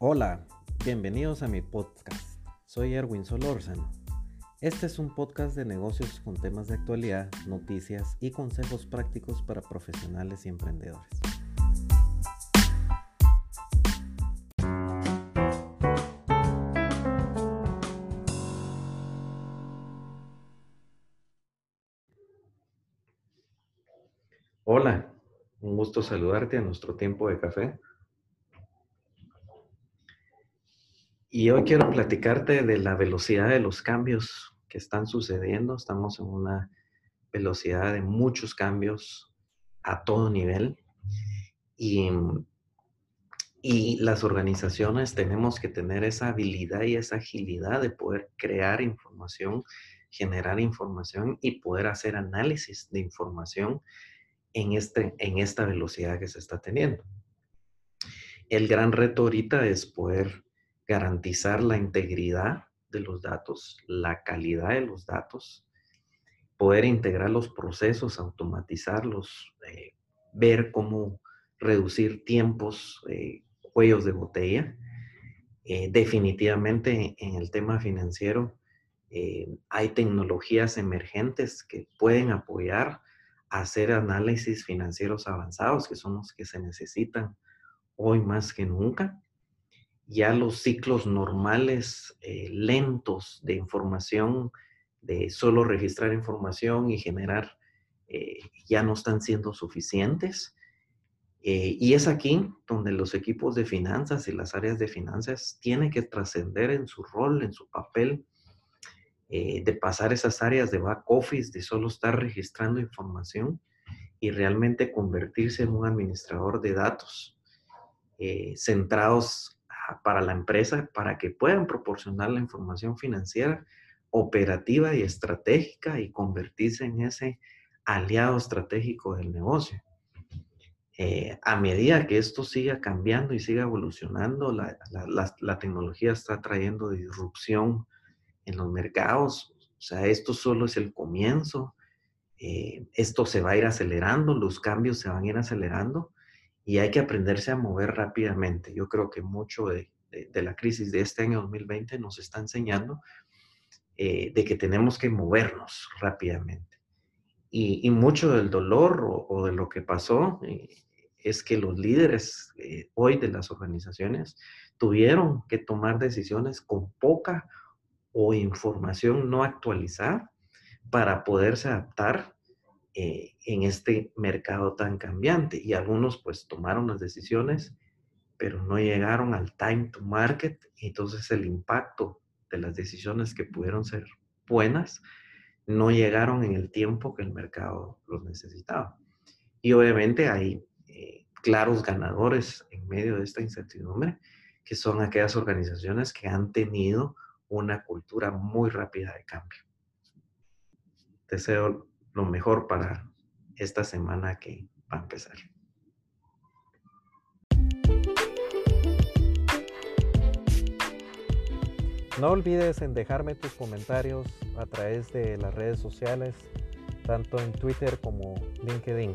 Hola, bienvenidos a mi podcast. Soy Erwin Solórzano. Este es un podcast de negocios con temas de actualidad, noticias y consejos prácticos para profesionales y emprendedores. Hola, un gusto saludarte a nuestro tiempo de café. Y hoy quiero platicarte de la velocidad de los cambios que están sucediendo. Estamos en una velocidad de muchos cambios a todo nivel. Y, y las organizaciones tenemos que tener esa habilidad y esa agilidad de poder crear información, generar información y poder hacer análisis de información en, este, en esta velocidad que se está teniendo. El gran reto ahorita es poder garantizar la integridad de los datos, la calidad de los datos, poder integrar los procesos, automatizarlos, eh, ver cómo reducir tiempos, eh, cuellos de botella. Eh, definitivamente en el tema financiero hay tecnologías emergentes que pueden apoyar a hacer análisis financieros avanzados, que son los que se necesitan hoy más que nunca ya los ciclos normales eh, lentos de información, de solo registrar información y generar, eh, ya no están siendo suficientes. Eh, y es aquí donde los equipos de finanzas y las áreas de finanzas tienen que trascender en su rol, en su papel, de pasar esas áreas de back office, de solo estar registrando información y realmente convertirse en un administrador de datos centrados para la empresa para que puedan proporcionar la información financiera operativa y estratégica y convertirse en ese aliado estratégico del negocio. Eh, a medida que esto siga cambiando y siga evolucionando, la, tecnología está trayendo disrupción en los mercados. O sea, esto solo es el comienzo. Eh, esto se va a ir acelerando, los cambios se van a ir acelerando y hay que aprenderse a mover rápidamente. Yo creo que mucho de, la crisis de este año 2020 nos está enseñando eh, de que tenemos que movernos rápidamente. Y, mucho del dolor o, de lo que pasó eh, es que los líderes eh, hoy de las organizaciones tuvieron que tomar decisiones con poca o información no actualizada para poderse adaptar eh, en este mercado tan cambiante. Y algunos pues tomaron las decisiones, pero no llegaron al time to market. Y entonces el impacto de las decisiones que pudieron ser buenas no llegaron en el tiempo que el mercado los necesitaba. Y obviamente hay eh, claros ganadores en medio de esta incertidumbre, que son aquellas organizaciones que han tenido una cultura muy rápida de cambio. Deseo lo mejor para esta semana que va a empezar. No olvides en dejarme tus comentarios a través de las redes sociales, tanto en Twitter como LinkedIn.